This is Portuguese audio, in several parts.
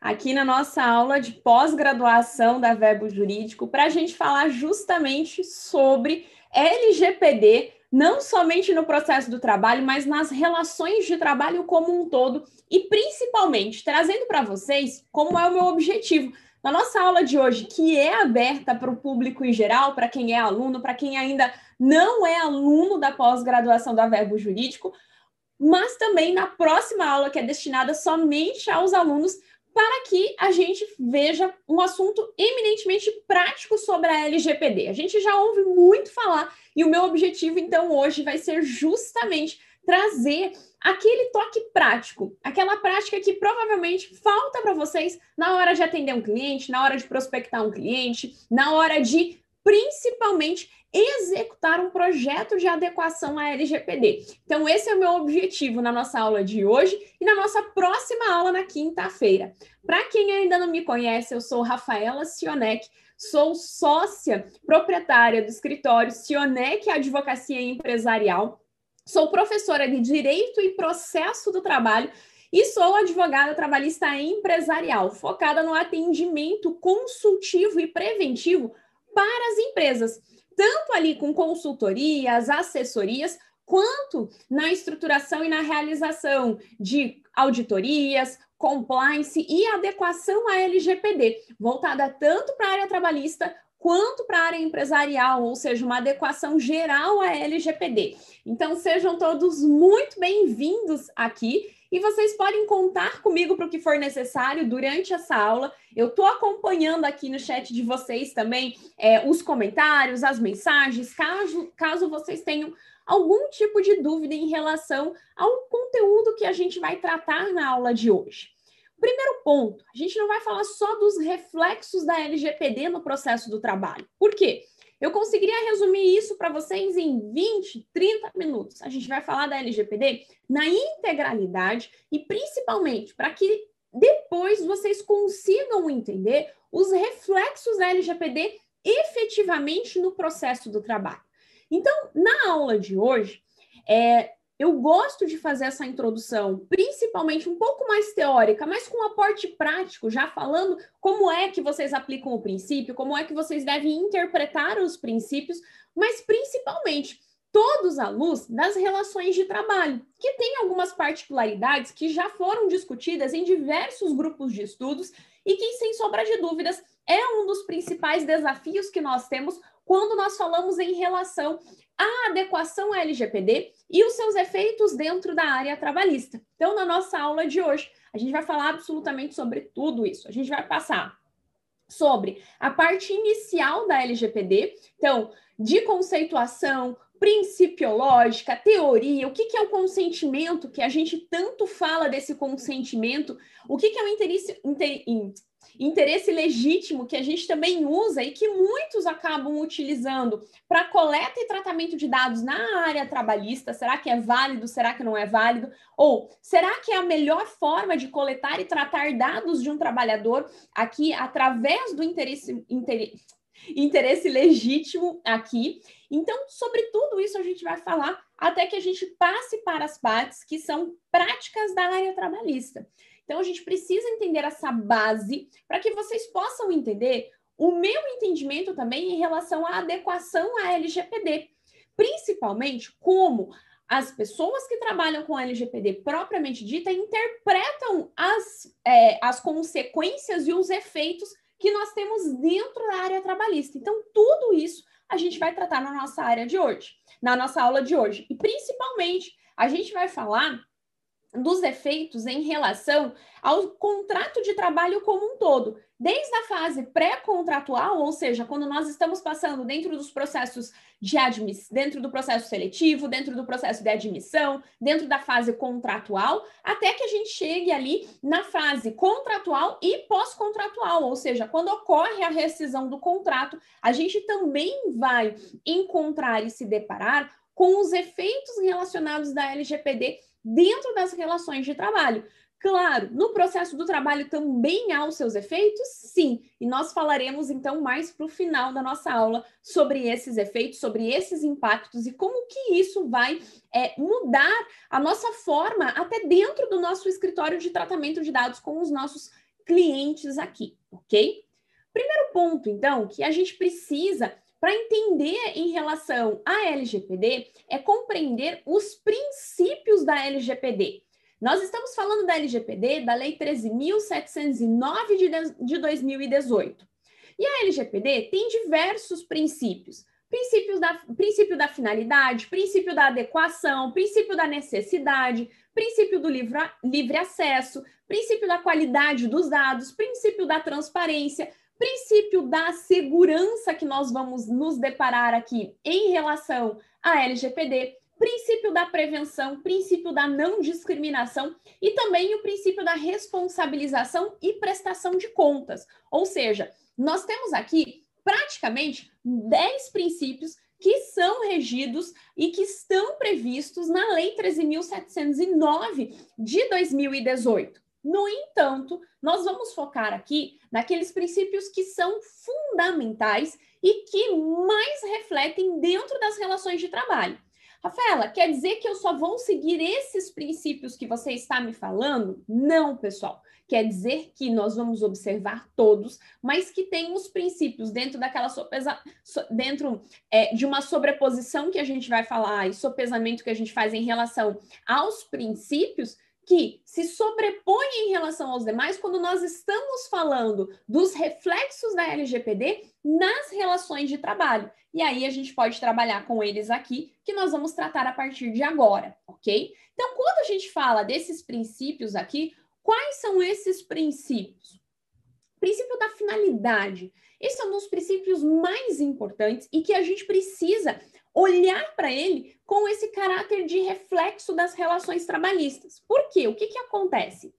aqui na nossa aula de pós-graduação da Verbo Jurídico para a gente falar justamente sobre LGPD, não somente no processo do trabalho, mas nas relações de trabalho como um todo e principalmente trazendo para vocês como é o meu objetivo. Na nossa aula de hoje, que é aberta para o público em geral, para quem é aluno, para quem ainda não é aluno da pós-graduação da Verbo Jurídico, mas também na próxima aula, que é destinada somente aos alunos, para que a gente veja um assunto eminentemente prático sobre a LGPD. A gente já ouve muito falar e o meu objetivo, então, hoje vai ser justamente trazer aquele toque prático, aquela prática que provavelmente falta para vocês na hora de atender um cliente, na hora de prospectar um cliente, na hora de principalmente executar um projeto de adequação à LGPD. Então, esse é o meu objetivo na nossa aula de hoje e na nossa próxima aula na quinta-feira. Para quem ainda não me conhece, eu sou Rafaela Sionek, sou sócia proprietária do escritório Sionek Advocacia Empresarial, sou professora de Direito e Processo do Trabalho e sou advogada trabalhista empresarial, focada no atendimento consultivo e preventivo para as empresas tanto ali com consultorias, assessorias, quanto na estruturação e na realização de auditorias, compliance e adequação à LGPD, voltada tanto para a área trabalhista quanto para a área empresarial, ou seja, uma adequação geral à LGPD. Então, sejam todos muito bem-vindos aqui e vocês podem contar comigo para o que for necessário durante essa aula. Eu estou acompanhando aqui no chat de vocês também é, os comentários, as mensagens, caso, caso vocês tenham algum tipo de dúvida em relação ao conteúdo que a gente vai tratar na aula de hoje. Primeiro ponto, a gente não vai falar só dos reflexos da LGPD no processo do trabalho. Por quê? Eu conseguiria resumir isso para vocês em 20, 30 minutos. A gente vai falar da LGPD na integralidade e principalmente para que depois vocês consigam entender os reflexos da LGPD efetivamente no processo do trabalho. Então, na aula de hoje, é, eu gosto de fazer essa introdução, principalmente um pouco mais teórica, mas com um aporte prático, já falando como é que vocês aplicam o princípio, como é que vocês devem interpretar os princípios, mas principalmente todos à luz das relações de trabalho, que tem algumas particularidades que já foram discutidas em diversos grupos de estudos e que, sem sombra de dúvidas, é um dos principais desafios que nós temos quando nós falamos em relação à adequação LGPD e os seus efeitos dentro da área trabalhista. Então, na nossa aula de hoje, a gente vai falar absolutamente sobre tudo isso. A gente vai passar sobre a parte inicial da LGPD, então, de conceituação, principiológica, teoria, o que, que é o consentimento, que a gente tanto fala desse consentimento, o que, que é o interesse, inter, interesse legítimo que a gente também usa e que muitos acabam utilizando para coleta e tratamento de dados na área trabalhista. Será que é válido? Será que não é válido? Ou será que é a melhor forma de coletar e tratar dados de um trabalhador aqui através do interesse, interesse, interesse legítimo aqui? Então, sobre tudo isso a gente vai falar até que a gente passe para as partes que são práticas da área trabalhista. Então, a gente precisa entender essa base para que vocês possam entender o meu entendimento também em relação à adequação à LGPD, principalmente como as pessoas que trabalham com a LGPD propriamente dita interpretam as, é, as consequências e os efeitos que nós temos dentro da área trabalhista. Então, tudo isso a gente vai tratar na nossa área de hoje, na nossa aula de hoje. E principalmente, a gente vai falar dos efeitos em relação ao contrato de trabalho como um todo, desde a fase pré-contratual, ou seja, quando nós estamos passando dentro dos processos de admissão, dentro do processo seletivo, dentro do processo de admissão, dentro da fase contratual, até que a gente chegue ali na fase contratual e pós-contratual, ou seja, quando ocorre a rescisão do contrato, a gente também vai encontrar e se deparar com os efeitos relacionados da LGPD dentro das relações de trabalho. Claro, no processo do trabalho também há os seus efeitos? Sim, e nós falaremos então mais para o final da nossa aula sobre esses efeitos, sobre esses impactos e como que isso vai é, mudar a nossa forma até dentro do nosso escritório de tratamento de dados com os nossos clientes aqui, ok? Primeiro ponto, então, que a gente precisa para entender em relação à LGPD é compreender os princípios da LGPD. Nós estamos falando da LGPD, da Lei 13.709 de 2018. E a LGPD tem diversos princípios. Princípios da, princípio da finalidade, princípio da adequação, princípio da necessidade, princípio do livre, livre acesso, princípio da qualidade dos dados, princípio da transparência, princípio da segurança que nós vamos nos deparar aqui em relação à LGPD, princípio da prevenção, princípio da não discriminação e também o princípio da responsabilização e prestação de contas. Ou seja, nós temos aqui praticamente 10 princípios que são regidos e que estão previstos na Lei 13.709 de 2018. No entanto, nós vamos focar aqui naqueles princípios que são fundamentais e que mais refletem dentro das relações de trabalho. Rafaela, quer dizer que eu só vou seguir esses princípios que você está me falando? Não, pessoal. Quer dizer que nós vamos observar todos, mas que tem os princípios dentro daquela sopesa, dentro é, de uma sobreposição que a gente vai falar e sopesamento que a gente faz em relação aos princípios que se sobrepõe em relação aos demais quando nós estamos falando dos reflexos da LGPD nas relações de trabalho. E aí a gente pode trabalhar com eles aqui, que nós vamos tratar a partir de agora, ok? Então, quando a gente fala desses princípios aqui, quais são esses princípios? Princípio da finalidade. Esse é um dos princípios mais importantes e que a gente precisa olhar para ele com esse caráter de reflexo das relações trabalhistas. Por quê? O que, que acontece?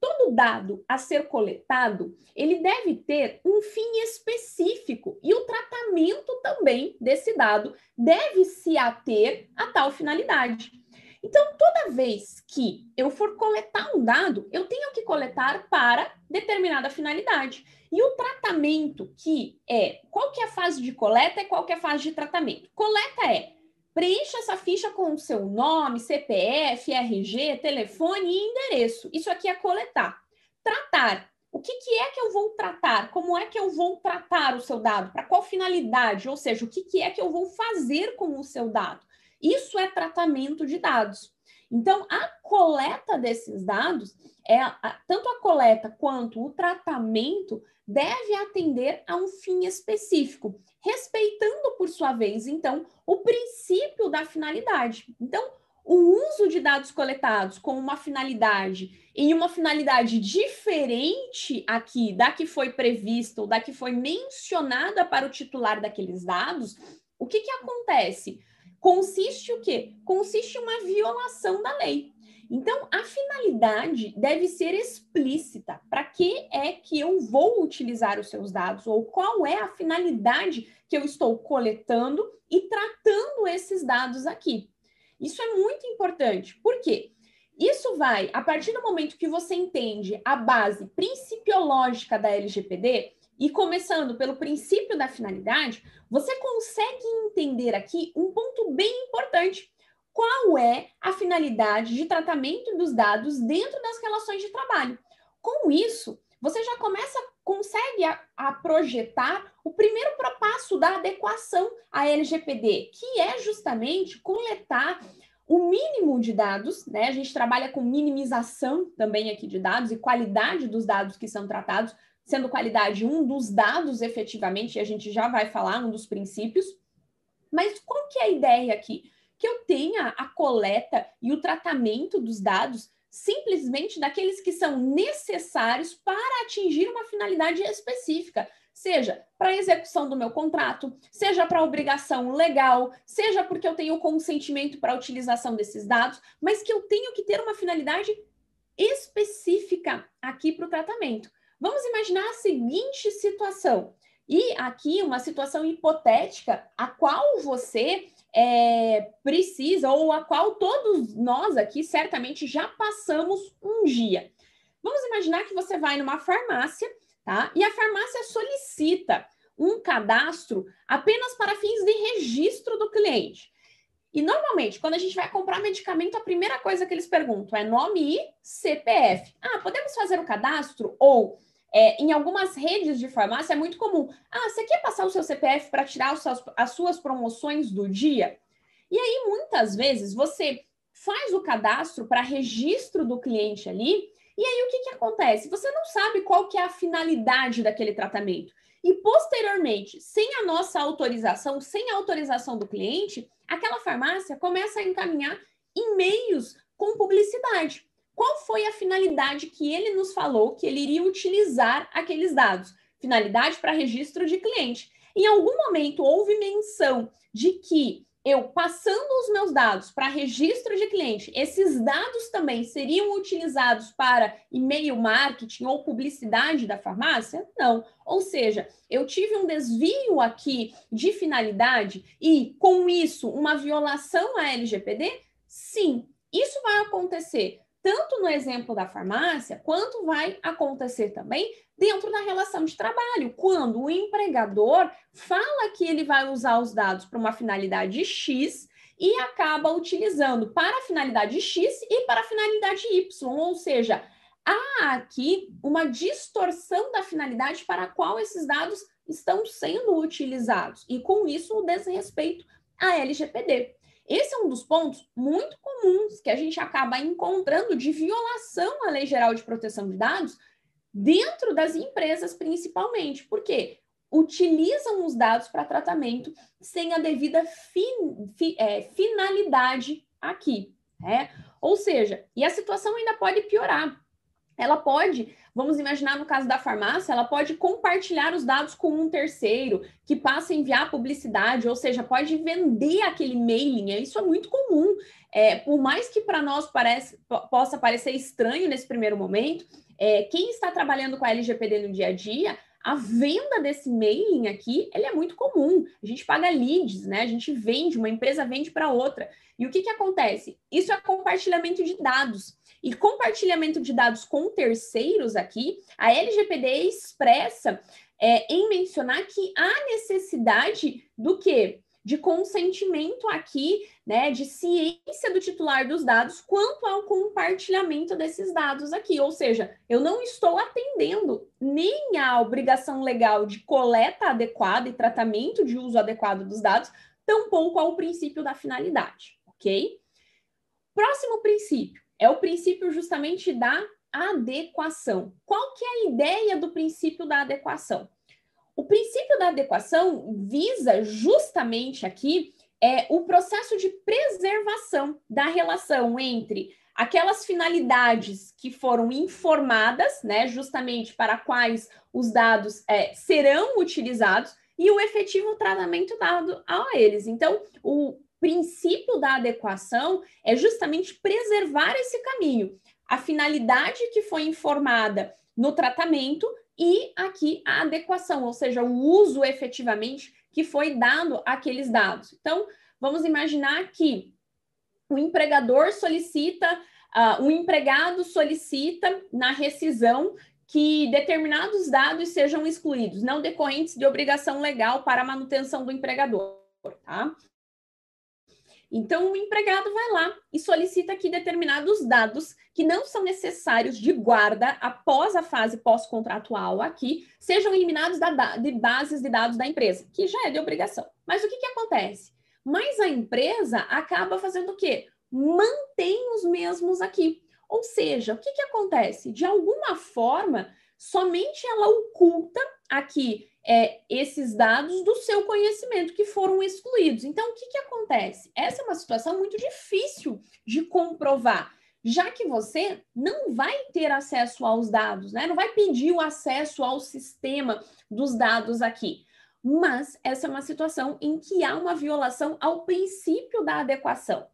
Todo dado a ser coletado, ele deve ter um fim específico e o tratamento também desse dado deve se ater a tal finalidade. Então, toda vez que eu for coletar um dado, eu tenho que coletar para determinada finalidade. E o tratamento que é, qual que é a fase de coleta e qual que é a fase de tratamento? Coleta é preencha essa ficha com o seu nome, CPF, RG, telefone e endereço. Isso aqui é coletar. Tratar. O que, que é que eu vou tratar? Como é que eu vou tratar o seu dado? Para qual finalidade? Ou seja, o que, que é que eu vou fazer com o seu dado? Isso é tratamento de dados. Então, a coleta desses dados, é a, tanto a coleta quanto o tratamento deve atender a um fim específico, respeitando, por sua vez, então, o princípio da finalidade. Então, o uso de dados coletados com uma finalidade em uma finalidade diferente aqui da que foi prevista ou da que foi mencionada para o titular daqueles dados, o que, que acontece? Consiste o quê? Consiste uma violação da lei. Então, a finalidade deve ser explícita. Para que é que eu vou utilizar os seus dados? Ou qual é a finalidade que eu estou coletando e tratando esses dados aqui? Isso é muito importante. Por quê? Isso vai, a partir do momento que você entende a base principiológica da LGPD, e começando pelo princípio da finalidade, você consegue entender aqui um ponto bem importante. Qual é a finalidade de tratamento dos dados dentro das relações de trabalho? Com isso, você já começa, consegue a, a projetar o primeiro passo da adequação à LGPD, que é justamente coletar o mínimo de dados, né? A gente trabalha com minimização também aqui de dados e qualidade dos dados que são tratados sendo qualidade um dos dados efetivamente, e a gente já vai falar, um dos princípios. Mas qual que é a ideia aqui? Que eu tenha a coleta e o tratamento dos dados simplesmente daqueles que são necessários para atingir uma finalidade específica, seja para a execução do meu contrato, seja para obrigação legal, seja porque eu tenho consentimento para a utilização desses dados, mas que eu tenho que ter uma finalidade específica aqui para o tratamento. Vamos imaginar a seguinte situação. E aqui, uma situação hipotética, a qual você é, precisa, ou a qual todos nós aqui certamente já passamos um dia. Vamos imaginar que você vai numa farmácia, tá? E a farmácia solicita um cadastro apenas para fins de registro do cliente. E normalmente, quando a gente vai comprar medicamento, a primeira coisa que eles perguntam é nome e CPF. Ah, podemos fazer o cadastro? Ou É, em algumas redes de farmácia é muito comum. Ah, você quer passar o seu CPF para tirar as suas promoções do dia? E aí, muitas vezes, você faz o cadastro para registro do cliente ali, e aí o que, que acontece? Você não sabe qual que é a finalidade daquele tratamento. E posteriormente, sem a nossa autorização, sem a autorização do cliente, aquela farmácia começa a encaminhar e-mails com publicidade. Qual foi a finalidade que ele nos falou que ele iria utilizar aqueles dados? Finalidade para registro de cliente. Em algum momento houve menção de que eu passando os meus dados para registro de cliente, esses dados também seriam utilizados para e-mail marketing ou publicidade da farmácia? Não. Ou seja, eu tive um desvio aqui de finalidade e, com isso, uma violação à LGPD? Sim, isso vai acontecer tanto no exemplo da farmácia, quanto vai acontecer também dentro da relação de trabalho, quando o empregador fala que ele vai usar os dados para uma finalidade X e acaba utilizando para a finalidade X e para a finalidade Y, ou seja, há aqui uma distorção da finalidade para a qual esses dados estão sendo utilizados, e com isso o desrespeito à LGPD. Esse é um dos pontos muito comuns que a gente acaba encontrando de violação à Lei Geral de Proteção de Dados dentro das empresas, principalmente. Por quê? Utilizam os dados para tratamento sem a devida fi, é, finalidade aqui. Né? Ou seja, e a situação ainda pode piorar. Ela pode Vamos imaginar no caso da farmácia, ela pode compartilhar os dados com um terceiro, que passa a enviar publicidade, ou seja, pode vender aquele mailing. Isso é muito comum. É, por mais que para nós parece, possa parecer estranho nesse primeiro momento, é, quem está trabalhando com a LGPD no dia a dia a venda desse mailing aqui, ele é muito comum. A gente paga leads, né? A gente vende, uma empresa vende para outra. E o que, que acontece? Isso é compartilhamento de dados. E compartilhamento de dados com terceiros aqui, a LGPD expressa é, em mencionar que há necessidade do quê? De consentimento aqui, né, de ciência do titular dos dados quanto ao compartilhamento desses dados aqui. Ou seja, eu não estou atendendo nem à obrigação legal de coleta adequada e tratamento de uso adequado dos dados, tampouco ao princípio da finalidade, ok? Próximo princípio é o princípio justamente da adequação. Qual que é a ideia do princípio da adequação? O princípio da adequação visa justamente aqui é o processo de preservação da relação entre aquelas finalidades que foram informadas, né, justamente para quais os dados é, serão utilizados e o efetivo tratamento dado a eles. Então, o princípio da adequação é justamente preservar esse caminho, a finalidade que foi informada no tratamento e aqui a adequação, ou seja, o uso efetivamente que foi dado àqueles dados. Então, vamos imaginar que o empregador solicita, uh, um empregado solicita na rescisão que determinados dados sejam excluídos, não decorrentes de obrigação legal para a manutenção do empregador, tá? Então, o empregado vai lá e solicita aqui determinados dados que não são necessários de guarda após a fase pós-contratual aqui, sejam eliminados da, de bases de dados da empresa, que já é de obrigação. Mas o que, que acontece? Mas a empresa acaba fazendo o quê? Mantém os mesmos aqui. Ou seja, o que, que acontece? De alguma forma, somente ela oculta aqui é, esses dados do seu conhecimento que foram excluídos. Então, o que, que acontece? Essa é uma situação muito difícil de comprovar, já que você não vai ter acesso aos dados, né? Não vai pedir o acesso ao sistema dos dados aqui. Mas essa é uma situação em que há uma violação ao princípio da adequação.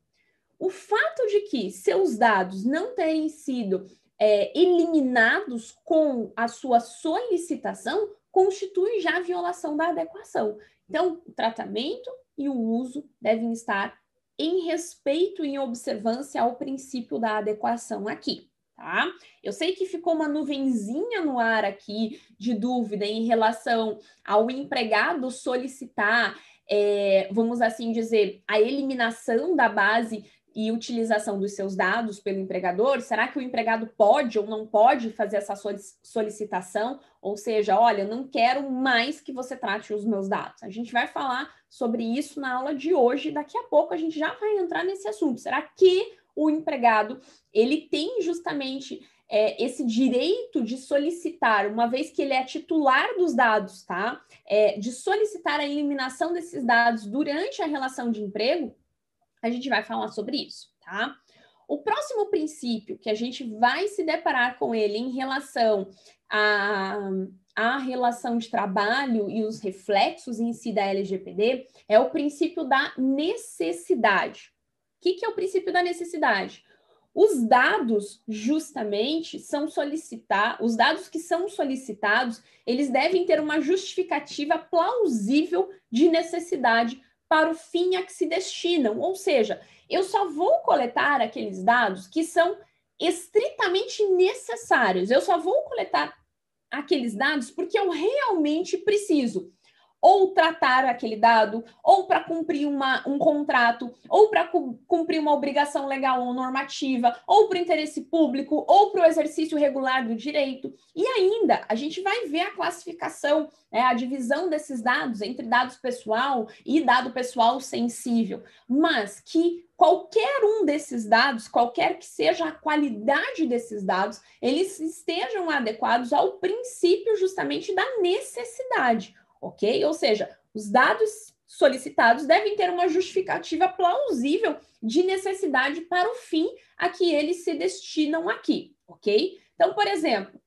O fato de que seus dados não terem sido é, eliminados com a sua solicitação constitui já violação da adequação. Então, o tratamento e o uso devem estar em respeito e em observância ao princípio da adequação aqui, tá? Eu sei que ficou uma nuvenzinha no ar aqui de dúvida em relação ao empregado solicitar, é, vamos assim dizer, a eliminação da base e utilização dos seus dados pelo empregador, será que o empregado pode ou não pode fazer essa solicitação? Ou seja, olha, não quero mais que você trate os meus dados. A gente vai falar sobre isso na aula de hoje. Daqui a pouco a gente já vai entrar nesse assunto. Será que o empregado ele tem justamente é, esse direito de solicitar, uma vez que ele é titular dos dados, tá? É, de solicitar a eliminação desses dados durante a relação de emprego? A gente vai falar sobre isso, tá? O próximo princípio que a gente vai se deparar com ele em relação à, à relação de trabalho e os reflexos em si da LGPD é o princípio da necessidade. O que, que é o princípio da necessidade? Os dados, justamente, são solicitar, os dados que são solicitados, eles devem ter uma justificativa plausível de necessidade para o fim a que se destinam. Ou seja, eu só vou coletar aqueles dados que são estritamente necessários. Eu só vou coletar aqueles dados porque eu realmente preciso ou tratar aquele dado, ou para cumprir uma, um contrato, ou para cu cumprir uma obrigação legal ou normativa, ou para o interesse público, ou para o exercício regular do direito. E ainda, a gente vai ver a classificação, né, a divisão desses dados entre dados pessoal e dado pessoal sensível, mas que qualquer um desses dados, qualquer que seja a qualidade desses dados, eles estejam adequados ao princípio justamente da necessidade ok? Ou seja, os dados solicitados devem ter uma justificativa plausível de necessidade para o fim a que eles se destinam aqui, ok? Então, por exemplo,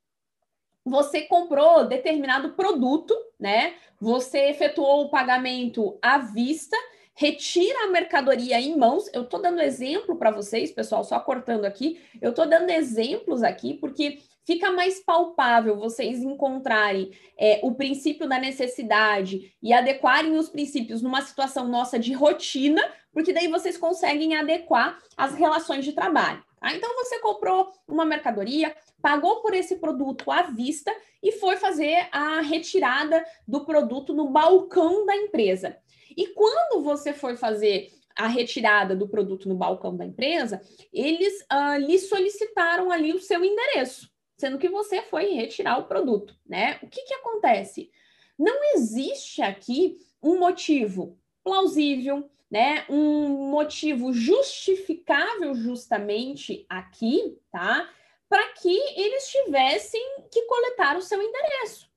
você comprou determinado produto, né? Você efetuou o pagamento à vista, retira a mercadoria em mãos. Eu estou dando exemplo para vocês, pessoal, só cortando aqui. Eu estou dando exemplos aqui porque fica mais palpável vocês encontrarem é, o princípio da necessidade e adequarem os princípios numa situação nossa de rotina, porque daí vocês conseguem adequar as relações de trabalho. Tá? Então, você comprou uma mercadoria, pagou por esse produto à vista e foi fazer a retirada do produto no balcão da empresa. E quando você foi fazer a retirada do produto no balcão da empresa, eles uh, lhe solicitaram ali o seu endereço sendo que você foi retirar o produto, né? O que, que acontece? Não existe aqui um motivo plausível, né? Um motivo justificável justamente aqui, tá? Para que eles tivessem que coletar o seu endereço.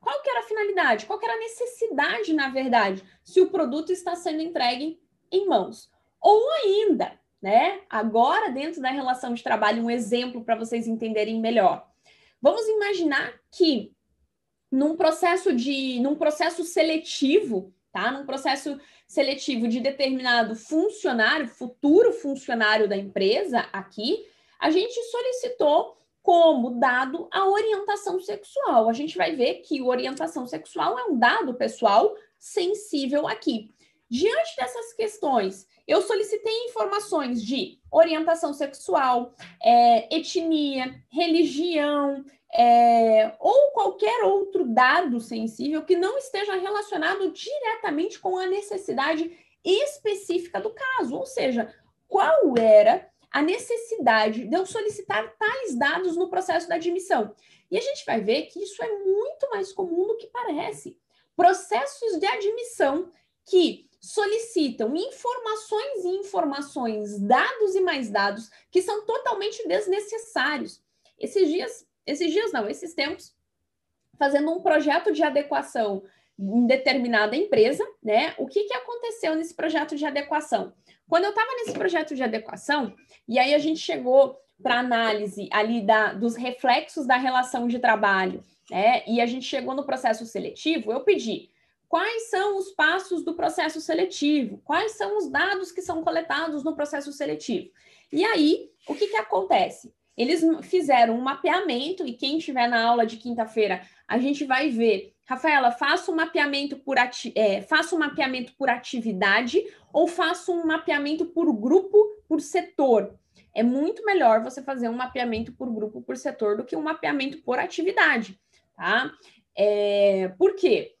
Qual que era a finalidade? Qual que era a necessidade, na verdade, se o produto está sendo entregue em mãos? Ou ainda, né? Agora, dentro da relação de trabalho, um exemplo para vocês entenderem melhor. Vamos imaginar que num processo de num processo seletivo, tá? Num processo seletivo de determinado funcionário, futuro funcionário da empresa aqui, a gente solicitou como dado a orientação sexual. A gente vai ver que orientação sexual é um dado pessoal sensível aqui. Diante dessas questões, eu solicitei informações de orientação sexual, é, etnia, religião, é, ou qualquer outro dado sensível que não esteja relacionado diretamente com a necessidade específica do caso. Ou seja, qual era a necessidade de eu solicitar tais dados no processo da admissão? E a gente vai ver que isso é muito mais comum do que parece. Processos de admissão que solicitam informações e informações, dados e mais dados, que são totalmente desnecessários. Esses dias, esses dias não, esses tempos, fazendo um projeto de adequação em determinada empresa, né? O que, que aconteceu nesse projeto de adequação? Quando eu estava nesse projeto de adequação, e aí a gente chegou para análise ali da, dos reflexos da relação de trabalho, né? E a gente chegou no processo seletivo, eu pedi quais são os passos do processo seletivo, quais são os dados que são coletados no processo seletivo. E aí, o que, que acontece? Eles fizeram um mapeamento, e quem estiver na aula de quinta-feira, a gente vai ver. Rafaela, faça um mapeamento por, ati é, faça um mapeamento por atividade ou faça um mapeamento por grupo, por setor. É muito melhor você fazer um mapeamento por grupo, por setor, do que um mapeamento por atividade, tá? É, por quê?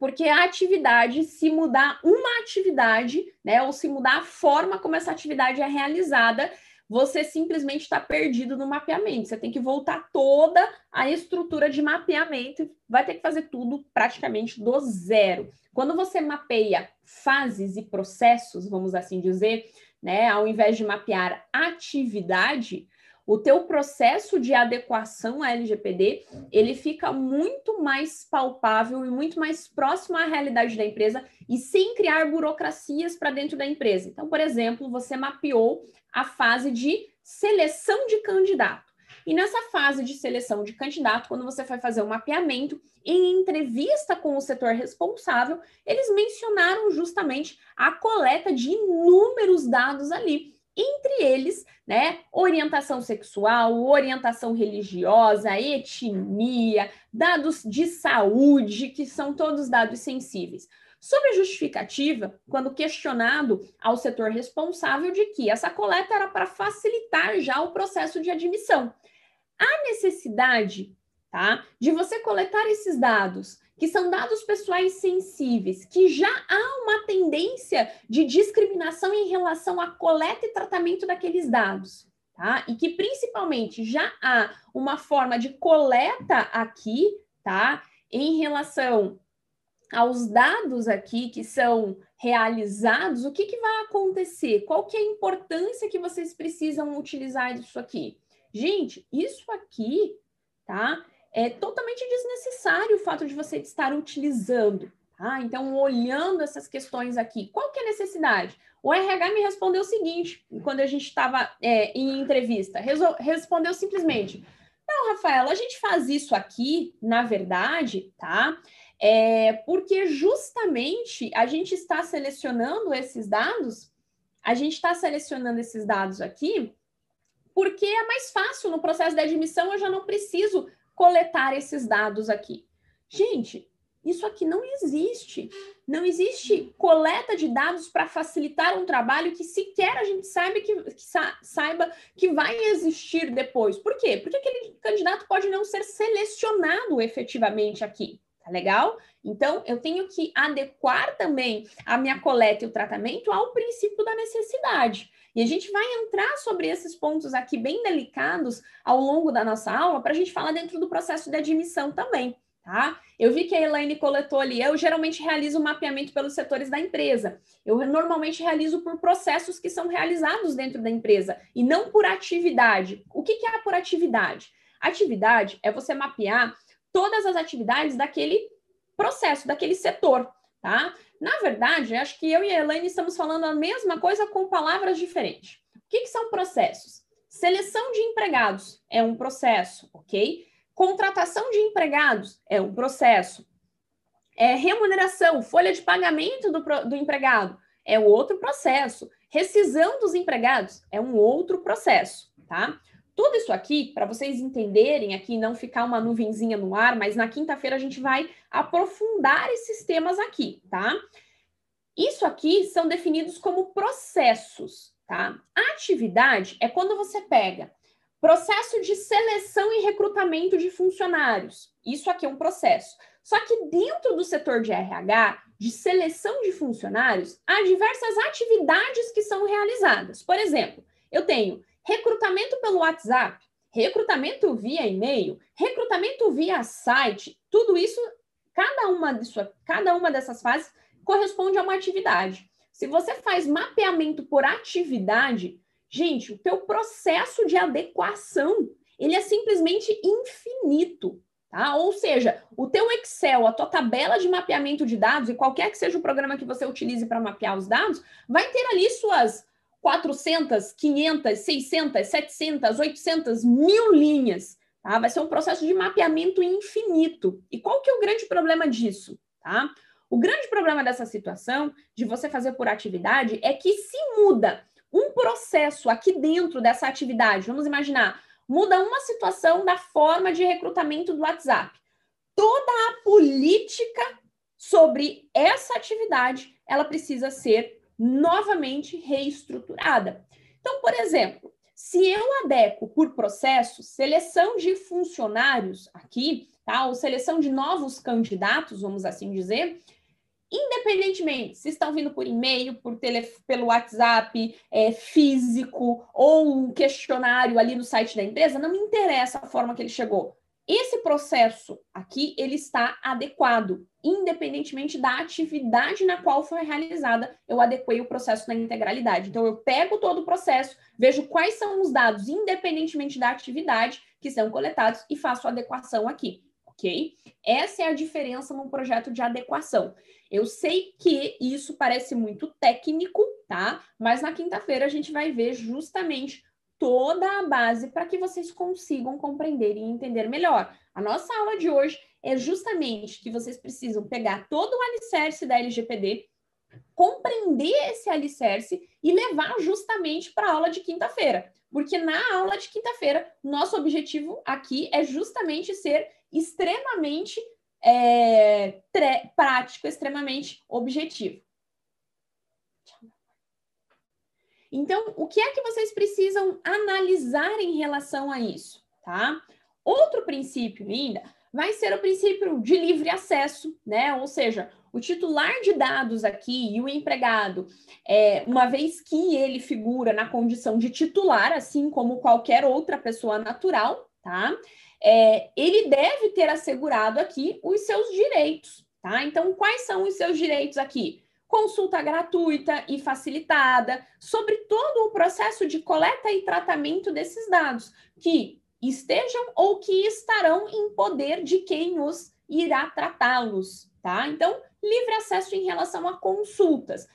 Porque a atividade, se mudar uma atividade, né, ou se mudar a forma como essa atividade é realizada, você simplesmente está perdido no mapeamento. Você tem que voltar toda a estrutura de mapeamento, vai ter que fazer tudo praticamente do zero. Quando você mapeia fases e processos, vamos assim dizer, né, ao invés de mapear atividade, o teu processo de adequação à LGPD, ele fica muito mais palpável e muito mais próximo à realidade da empresa e sem criar burocracias para dentro da empresa. Então, por exemplo, você mapeou a fase de seleção de candidato. E nessa fase de seleção de candidato, quando você vai fazer o um mapeamento, em entrevista com o setor responsável, eles mencionaram justamente a coleta de inúmeros dados ali entre eles, né, orientação sexual, orientação religiosa, etnia, dados de saúde, que são todos dados sensíveis. Sobre a justificativa, quando questionado ao setor responsável de que essa coleta era para facilitar já o processo de admissão. A necessidade tá, de você coletar esses dados que são dados pessoais sensíveis, que já há uma tendência de discriminação em relação à coleta e tratamento daqueles dados. Tá? E que principalmente já há uma forma de coleta aqui, tá? Em relação aos dados aqui que são realizados, o que, que vai acontecer? Qual que é a importância que vocês precisam utilizar disso aqui? Gente, isso aqui, tá? É totalmente desnecessário o fato de você estar utilizando. Tá? Então, olhando essas questões aqui, qual que é a necessidade? O RH me respondeu o seguinte, quando a gente estava é, em entrevista, respondeu simplesmente, não, Rafael, a gente faz isso aqui, na verdade, tá? É porque justamente a gente está selecionando esses dados, a gente está selecionando esses dados aqui, porque é mais fácil no processo de admissão, eu já não preciso coletar esses dados aqui. Gente, isso aqui não existe. Não existe coleta de dados para facilitar um trabalho que sequer a gente saiba que, que sa, saiba que vai existir depois. Por quê? Porque aquele candidato pode não ser selecionado efetivamente aqui. Tá legal? Então, eu tenho que adequar também a minha coleta e o tratamento ao princípio da necessidade. E a gente vai entrar sobre esses pontos aqui bem delicados ao longo da nossa aula para a gente falar dentro do processo de admissão também. Tá? Eu vi que a Elaine coletou ali. Eu geralmente realizo o mapeamento pelos setores da empresa. Eu normalmente realizo por processos que são realizados dentro da empresa e não por atividade. O que, que é por atividade? Atividade é você mapear todas as atividades daquele processo, daquele setor, tá? Na verdade, acho que eu e a Elaine estamos falando a mesma coisa com palavras diferentes. O que, que são processos? Seleção de empregados é um processo, ok? Contratação de empregados é um processo. É, remuneração, folha de pagamento do, do empregado é outro processo. Rescisão dos empregados é um outro processo, tá? Tudo isso aqui, para vocês entenderem aqui, não ficar uma nuvenzinha no ar, mas na quinta-feira a gente vai aprofundar esses temas aqui, tá? Isso aqui são definidos como processos, tá? atividade é quando você pega processo de seleção e recrutamento de funcionários. Isso aqui é um processo. Só que dentro do setor de RH, de seleção de funcionários, há diversas atividades que são realizadas. Por exemplo, eu tenho recrutamento pelo WhatsApp, recrutamento via e-mail, recrutamento via site, tudo isso, cada uma, disso, cada uma dessas fases corresponde a uma atividade. Se você faz mapeamento por atividade, gente, o teu processo de adequação, ele é simplesmente infinito. Tá? Ou seja, o teu Excel, a tua tabela de mapeamento de dados, e qualquer que seja o programa que você utilize para mapear os dados, vai ter ali suas 400, 500, 600, 700, 800, mil linhas. Tá? Vai ser um processo de mapeamento infinito. E qual que é o grande problema disso? Tá? O grande problema dessa situação, de você fazer por atividade, é que se muda um processo aqui dentro dessa atividade, vamos imaginar, muda uma situação da forma de recrutamento do WhatsApp. Toda a política sobre essa atividade, ela precisa ser novamente reestruturada. Então, por exemplo, se eu adequo por processo seleção de funcionários aqui, tá? Ou seleção de novos candidatos, vamos assim dizer, independentemente se estão vindo por e-mail, por tele, pelo WhatsApp, é, físico ou um questionário ali no site da empresa, não me interessa a forma que ele chegou. Esse processo aqui, ele está adequado, independentemente da atividade na qual foi realizada, eu adequei o processo na integralidade. Então, eu pego todo o processo, vejo quais são os dados, independentemente da atividade que são coletados, e faço a adequação aqui, ok? Essa é a diferença num projeto de adequação. Eu sei que isso parece muito técnico, tá? Mas na quinta-feira a gente vai ver justamente toda a base para que vocês consigam compreender e entender melhor. A nossa aula de hoje é justamente que vocês precisam pegar todo o alicerce da LGPD, compreender esse alicerce e levar justamente para a aula de quinta-feira. Porque na aula de quinta-feira, nosso objetivo aqui é justamente ser extremamente é, prático, extremamente objetivo. Então, o que é que vocês precisam analisar em relação a isso, tá? Outro princípio ainda vai ser o princípio de livre acesso, né? Ou seja, o titular de dados aqui e o empregado, é, uma vez que ele figura na condição de titular, assim como qualquer outra pessoa natural, tá? É, ele deve ter assegurado aqui os seus direitos, tá? Então, quais são os seus direitos aqui? Consulta gratuita e facilitada sobre todo o processo de coleta e tratamento desses dados, que estejam ou que estarão em poder de quem os irá tratá-los, tá? Então, livre acesso em relação a consultas.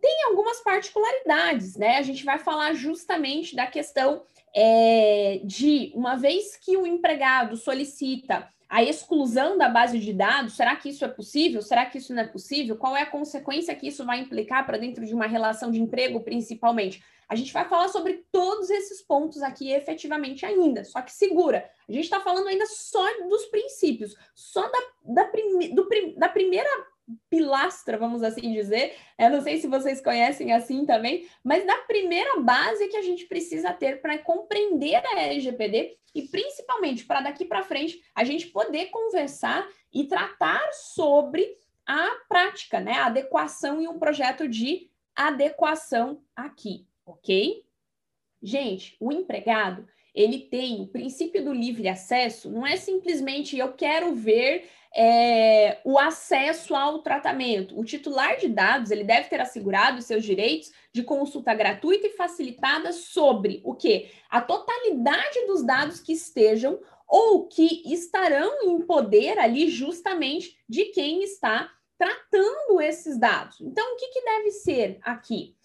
Tem algumas particularidades, né? A gente vai falar justamente da questão é, de, uma vez que o empregado solicita a exclusão da base de dados, será que isso é possível? Será que isso não é possível? Qual é a consequência que isso vai implicar para dentro de uma relação de emprego, principalmente? A gente vai falar sobre todos esses pontos aqui efetivamente ainda, só que segura. A gente está falando ainda só dos princípios, só da, da, prime, do, da primeira pilastra, vamos assim dizer. Eu não sei se vocês conhecem assim também, mas da primeira base que a gente precisa ter para compreender a LGPD e principalmente para daqui para frente a gente poder conversar e tratar sobre a prática, né? A adequação e um projeto de adequação aqui, ok? Gente, o empregado ele tem o princípio do livre acesso, não é simplesmente eu quero ver é, o acesso ao tratamento. O titular de dados ele deve ter assegurado seus direitos de consulta gratuita e facilitada sobre o que? A totalidade dos dados que estejam ou que estarão em poder ali justamente de quem está tratando esses dados. Então, o que, que deve ser aqui?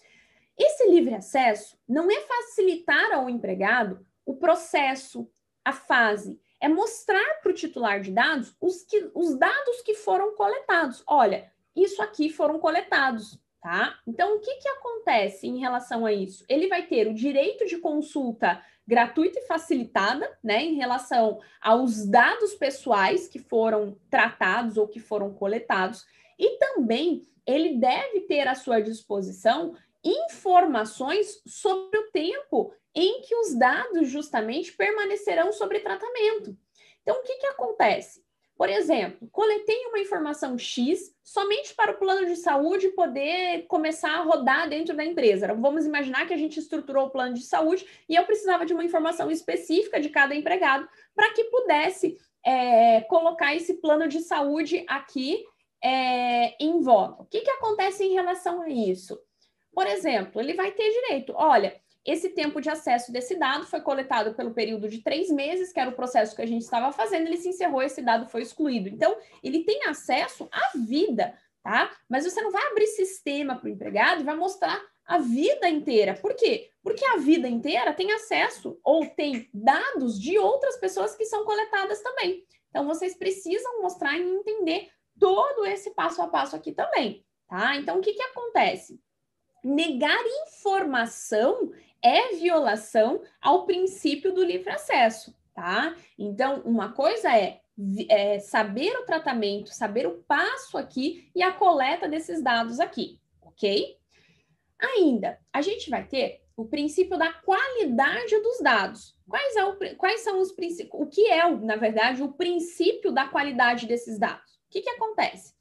Esse livre acesso não é facilitar ao empregado o processo, a fase, é mostrar para o titular de dados os, que, os dados que foram coletados. Olha, isso aqui foram coletados, tá? Então, o que, que acontece em relação a isso? Ele vai ter o direito de consulta gratuita e facilitada, né, em relação aos dados pessoais que foram tratados ou que foram coletados, e também ele deve ter à sua disposição informações sobre o tempo em que os dados justamente permanecerão sobre tratamento. Então, o que, que acontece? Por exemplo, coletei uma informação X somente para o plano de saúde poder começar a rodar dentro da empresa. Vamos imaginar que a gente estruturou o plano de saúde e eu precisava de uma informação específica de cada empregado para que pudesse é, colocar esse plano de saúde aqui é, em voga. O que, que acontece em relação a isso? Por exemplo, ele vai ter direito, olha, esse tempo de acesso desse dado foi coletado pelo período de três meses, que era o processo que a gente estava fazendo, ele se encerrou, esse dado foi excluído. Então, ele tem acesso à vida, tá? Mas você não vai abrir sistema para o empregado e vai mostrar a vida inteira. Por quê? Porque a vida inteira tem acesso ou tem dados de outras pessoas que são coletadas também. Então, vocês precisam mostrar e entender todo esse passo a passo aqui também, tá? Então, o que, que acontece? Negar informação é violação ao princípio do livre acesso, tá? Então, uma coisa é, é saber o tratamento, saber o passo aqui e a coleta desses dados aqui, ok? Ainda, a gente vai ter o princípio da qualidade dos dados. Quais, é o, quais são os princípios? O que é, na verdade, o princípio da qualidade desses dados? O que, que acontece?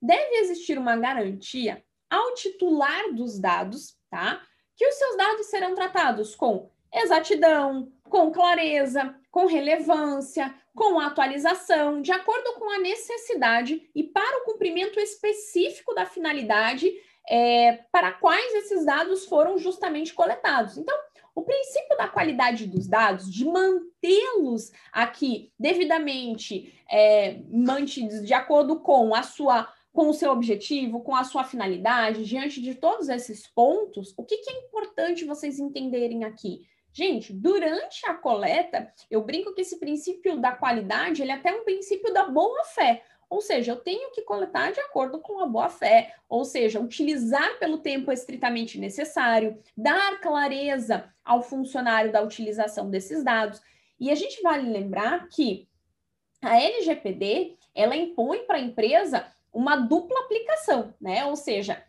Deve existir uma garantia ao titular dos dados, tá? Que os seus dados serão tratados com exatidão, com clareza, com relevância, com atualização, de acordo com a necessidade e para o cumprimento específico da finalidade é, para quais esses dados foram justamente coletados. Então, o princípio da qualidade dos dados, de mantê-los aqui devidamente é, mantidos de acordo com a sua com o seu objetivo, com a sua finalidade, diante de todos esses pontos, o que, que é importante vocês entenderem aqui? Gente, durante a coleta, eu brinco que esse princípio da qualidade, ele é até um princípio da boa fé. Ou seja, eu tenho que coletar de acordo com a boa-fé, ou seja, utilizar pelo tempo estritamente necessário, dar clareza ao funcionário da utilização desses dados. E a gente vale lembrar que a LGPD, ela impõe para a empresa uma dupla aplicação, né? Ou seja,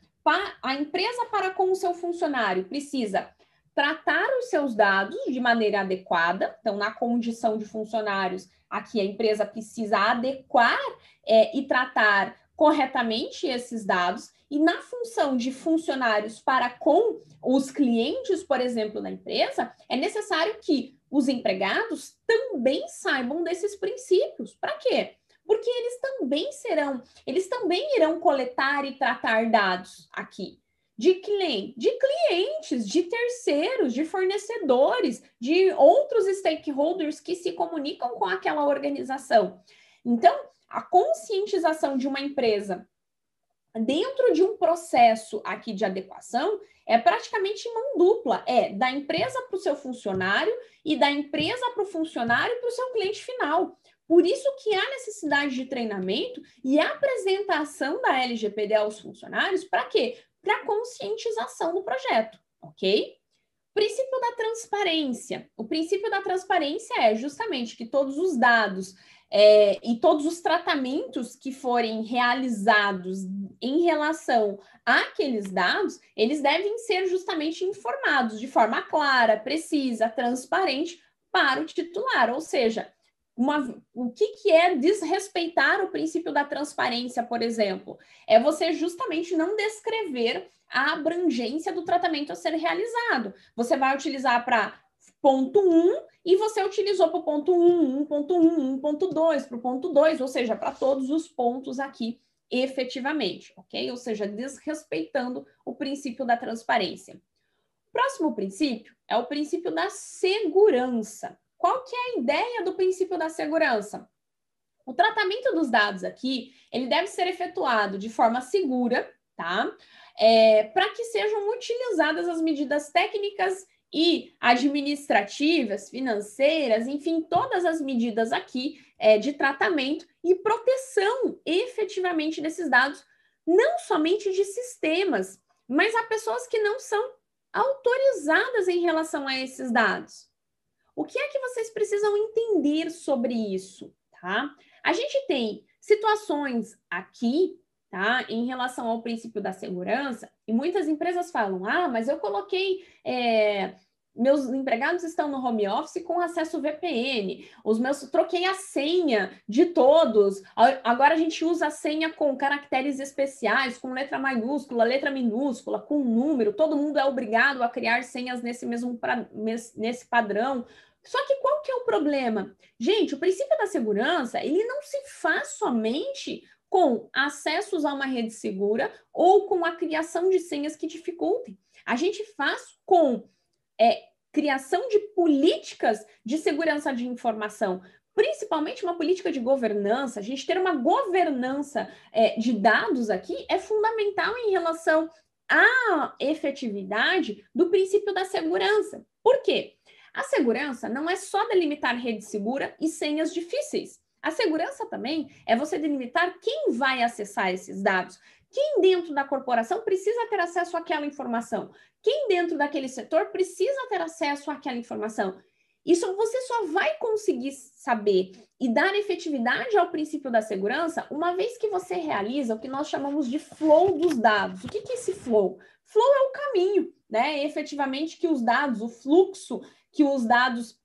a empresa para com o seu funcionário precisa tratar os seus dados de maneira adequada, então na condição de funcionários, aqui a empresa precisa adequar é, e tratar corretamente esses dados, e na função de funcionários para com os clientes, por exemplo, da empresa, é necessário que os empregados também saibam desses princípios. Para quê? Porque eles também serão, eles também irão coletar e tratar dados aqui. De quem? De clientes, de terceiros, de fornecedores, de outros stakeholders que se comunicam com aquela organização. Então, a conscientização de uma empresa dentro de um processo aqui de adequação é praticamente mão dupla, é da empresa para o seu funcionário e da empresa para o funcionário e para o seu cliente final. Por isso que há necessidade de treinamento e apresentação da LGPD aos funcionários, para quê? Para conscientização do projeto, ok? Princípio da transparência. O princípio da transparência é justamente que todos os dados é, e todos os tratamentos que forem realizados em relação àqueles dados, eles devem ser justamente informados de forma clara, precisa, transparente para o titular. Ou seja, uma, o que, que é desrespeitar o princípio da transparência, por exemplo? É você justamente não descrever a abrangência do tratamento a ser realizado. Você vai utilizar para ponto 1 e você utilizou para o ponto 1, 1.1, 1.2, para o ponto 2, ou seja, para todos os pontos aqui efetivamente, ok? Ou seja, desrespeitando o princípio da transparência. Próximo princípio é o princípio da segurança. Qual que é a ideia do princípio da segurança? O tratamento dos dados aqui, ele deve ser efetuado de forma segura, tá? É, para que sejam utilizadas as medidas técnicas e administrativas, financeiras, enfim, todas as medidas aqui é, de tratamento e proteção efetivamente desses dados, não somente de sistemas, mas há pessoas que não são autorizadas em relação a esses dados. O que é que vocês precisam entender sobre isso, tá? A gente tem situações aqui, tá, em relação ao princípio da segurança, e muitas empresas falam: ah, mas eu coloquei é, meus empregados estão no home office com acesso VPN. Os meus troquei a senha de todos. Agora a gente usa a senha com caracteres especiais, com letra maiúscula, letra minúscula, com número. Todo mundo é obrigado a criar senhas nesse mesmo pra, nesse padrão. Só que qual que é o problema? Gente, o princípio da segurança, ele não se faz somente com acessos a uma rede segura ou com a criação de senhas que dificultem. A gente faz com é, criação de políticas de segurança de informação, principalmente uma política de governança, a gente ter uma governança é, de dados aqui é fundamental em relação à efetividade do princípio da segurança. Por quê? A segurança não é só delimitar rede segura e senhas difíceis. A segurança também é você delimitar quem vai acessar esses dados, quem dentro da corporação precisa ter acesso àquela informação? Quem dentro daquele setor precisa ter acesso àquela informação? Isso você só vai conseguir saber e dar efetividade ao princípio da segurança uma vez que você realiza o que nós chamamos de flow dos dados. O que, é esse flow? Flow é o caminho, né? Efetivamente que os dados, o fluxo que os dados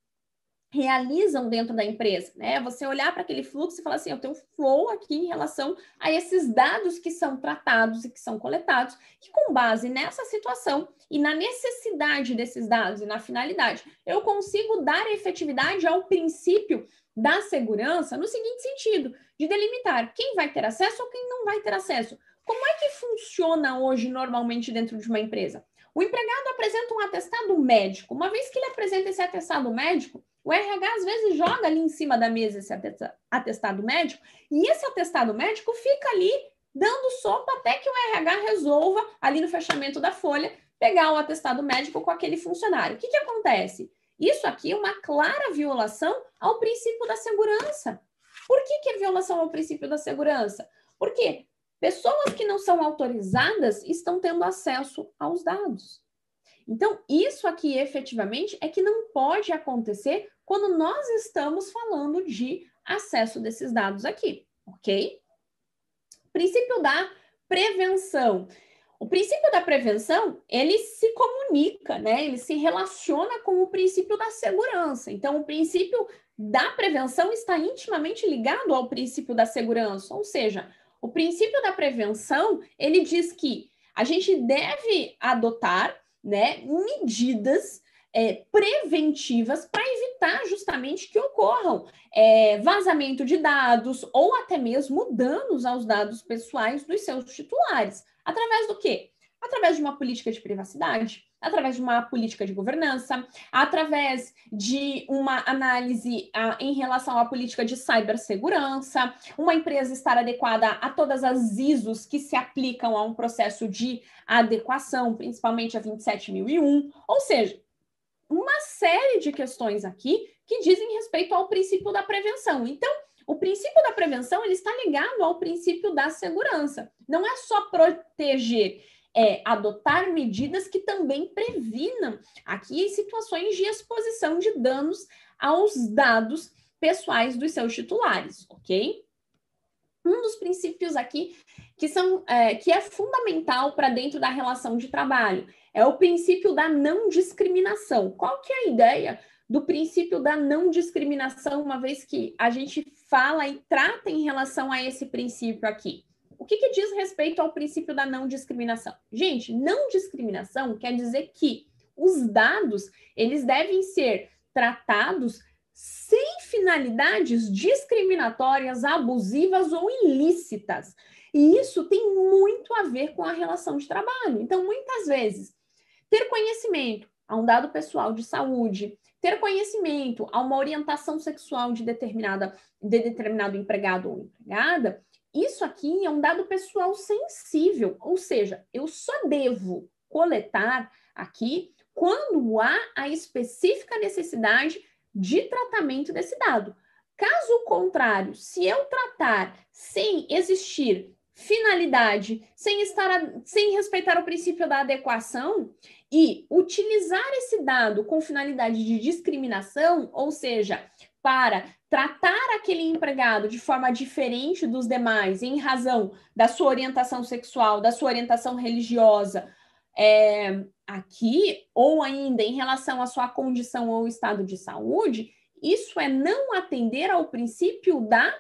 realizam dentro da empresa, né? Você olhar para aquele fluxo e falar assim, eu tenho um flow aqui em relação a esses dados que são tratados e que são coletados, e com base nessa situação e na necessidade desses dados e na finalidade, eu consigo dar efetividade ao princípio da segurança no seguinte sentido, de delimitar quem vai ter acesso ou quem não vai ter acesso. Como é que funciona hoje normalmente dentro de uma empresa? O empregado apresenta um atestado médico. Uma vez que ele apresenta esse atestado médico, o RH às vezes joga ali em cima da mesa esse atestado médico e esse atestado médico fica ali dando sopa até que o RH resolva, ali no fechamento da folha, pegar o atestado médico com aquele funcionário. O que, que acontece? Isso aqui é uma clara violação ao princípio da segurança. Por que, que é violação ao princípio da segurança? Porque pessoas que não são autorizadas estão tendo acesso aos dados. Então, isso aqui efetivamente é que não pode acontecer quando nós estamos falando de acesso desses dados aqui, ok? Princípio da prevenção. O princípio da prevenção, ele se comunica, né? Ele se relaciona com o princípio da segurança. Então, o princípio da prevenção está intimamente ligado ao princípio da segurança, ou seja, o princípio da prevenção, ele diz que a gente deve adotar, né, medidas é, preventivas para evitar justamente que ocorram é, vazamento de dados ou até mesmo danos aos dados pessoais dos seus titulares. Através do quê? Através de uma política de privacidade, através de uma política de governança, através de uma análise ah, em relação à política de cibersegurança, uma empresa estar adequada a todas as ISOs que se aplicam a um processo de adequação, principalmente a 27001, ou seja, uma série de questões aqui que dizem respeito ao princípio da prevenção. Então, o princípio da prevenção ele está ligado ao princípio da segurança. Não é só proteger, é adotar medidas que também previnam aqui situações de exposição de danos aos dados pessoais dos seus titulares, ok? Um dos princípios aqui que são é, que é fundamental para dentro da relação de trabalho é o princípio da não discriminação. Qual que é a ideia do princípio da não discriminação, uma vez que a gente fala e trata em relação a esse princípio aqui? O que, que diz respeito ao princípio da não discriminação? Gente, não discriminação quer dizer que os dados eles devem ser tratados sem finalidades discriminatórias, abusivas ou ilícitas. E isso tem muito a ver com a relação de trabalho. Então, muitas vezes, ter conhecimento a um dado pessoal de saúde, ter conhecimento a uma orientação sexual de, determinada, de determinado empregado ou empregada, isso aqui é um dado pessoal sensível, ou seja, eu só devo coletar aqui quando há a específica necessidade de tratamento desse dado. Caso contrário, se eu tratar sem existir finalidade, sem estar sem respeitar o princípio da adequação e utilizar esse dado com finalidade de discriminação, ou seja, para tratar aquele empregado de forma diferente dos demais em razão da sua orientação sexual, da sua orientação religiosa, é, aqui, ou ainda em relação à sua condição ou estado de saúde, isso é não atender ao princípio da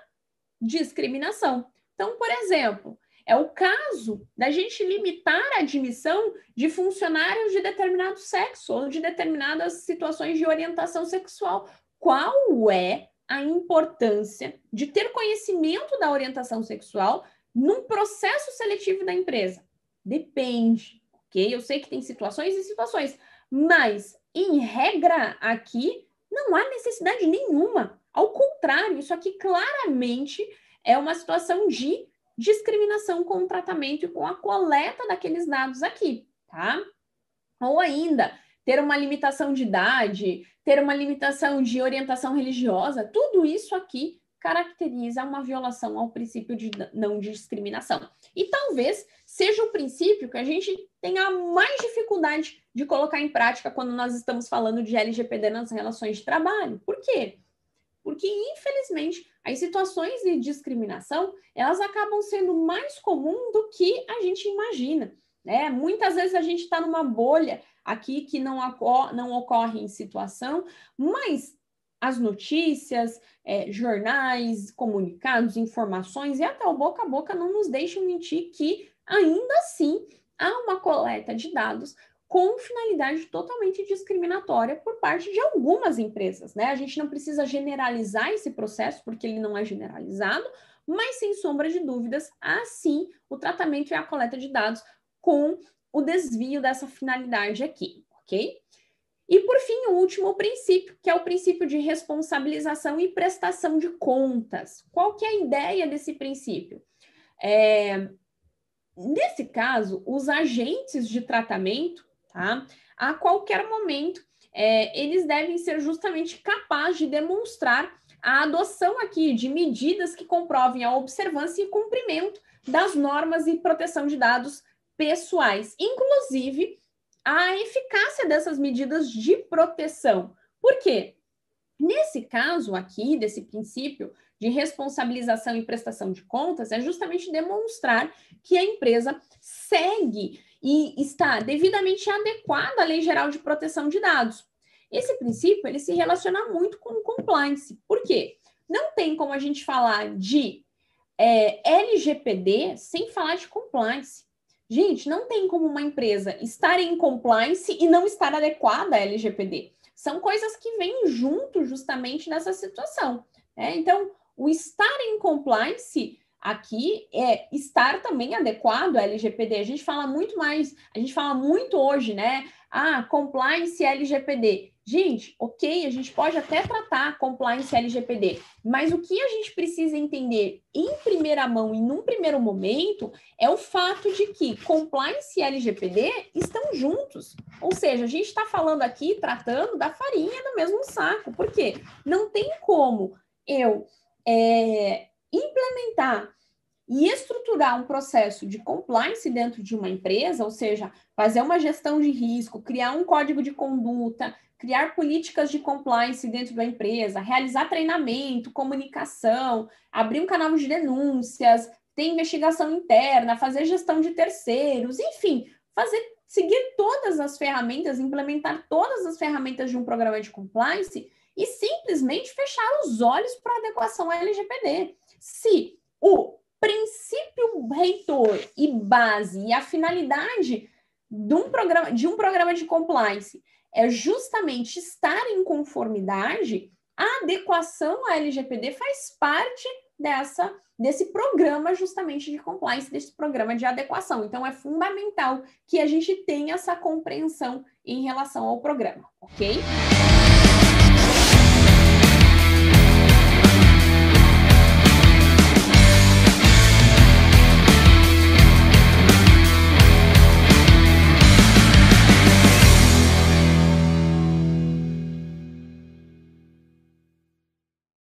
discriminação. Então, por exemplo, é o caso da gente limitar a admissão de funcionários de determinado sexo ou de determinadas situações de orientação sexual. Qual é a importância de ter conhecimento da orientação sexual num processo seletivo da empresa? Depende, ok? Eu sei que tem situações e situações, mas em regra aqui não há necessidade nenhuma. Ao contrário, isso aqui claramente é uma situação de discriminação com o tratamento e com a coleta daqueles dados aqui, tá? Ou ainda, ter uma limitação de idade, ter uma limitação de orientação religiosa, tudo isso aqui caracteriza uma violação ao princípio de não discriminação. E talvez seja o princípio que a gente tenha mais dificuldade de colocar em prática quando nós estamos falando de LGPD nas relações de trabalho. Por quê? Porque, infelizmente, as situações de discriminação, elas acabam sendo mais comuns do que a gente imagina. né? Muitas vezes a gente está numa bolha aqui que não, não ocorre em situação, mas as notícias, é, jornais, comunicados, informações e até o boca a boca não nos deixam mentir que ainda assim há uma coleta de dados com finalidade totalmente discriminatória por parte de algumas empresas, né? A gente não precisa generalizar esse processo porque ele não é generalizado, mas sem sombra de dúvidas, há sim o tratamento e a coleta de dados com o desvio dessa finalidade aqui, ok? E por fim, o último princípio, que é o princípio de responsabilização e prestação de contas. Qual que é a ideia desse princípio? É, nesse caso, os agentes de tratamento, tá? A qualquer momento, é, eles devem ser justamente capazes de demonstrar a adoção aqui de medidas que comprovem a observância e cumprimento das normas e proteção de dados pessoais, inclusive a eficácia dessas medidas de proteção. Por quê? Nesse caso aqui, desse princípio de responsabilização e prestação de contas, é justamente demonstrar que a empresa segue e está devidamente adequada à Lei Geral de Proteção de Dados. Esse princípio ele se relaciona muito com o compliance. Por quê? Não tem como a gente falar de é, LGPD sem falar de compliance. Gente, não tem como uma empresa estar em compliance e não estar adequada à LGPD. São coisas que vêm junto justamente nessa situação. Né? Então, o estar em compliance aqui é estar também adequado à LGPD. A gente fala muito mais, a gente fala muito hoje, né? Ah, compliance LGPD. Gente, ok, a gente pode até tratar compliance LGPD, mas o que a gente precisa entender em primeira mão e num primeiro momento é o fato de que compliance e LGPD estão juntos. Ou seja, a gente está falando aqui, tratando da farinha do mesmo saco. Por quê? Não tem como eu é, implementar e estruturar um processo de compliance dentro de uma empresa, ou seja, fazer uma gestão de risco, criar um código de conduta, criar políticas de compliance dentro da empresa, realizar treinamento, comunicação, abrir um canal de denúncias, ter investigação interna, fazer gestão de terceiros, enfim, fazer seguir todas as ferramentas, implementar todas as ferramentas de um programa de compliance e simplesmente fechar os olhos para adequação LGPD. Se o princípio reitor e base e a finalidade de um programa, de um programa de compliance é justamente estar em conformidade, a adequação à LGPD faz parte dessa desse programa justamente de compliance, desse programa de adequação. Então é fundamental que a gente tenha essa compreensão em relação ao programa, ok?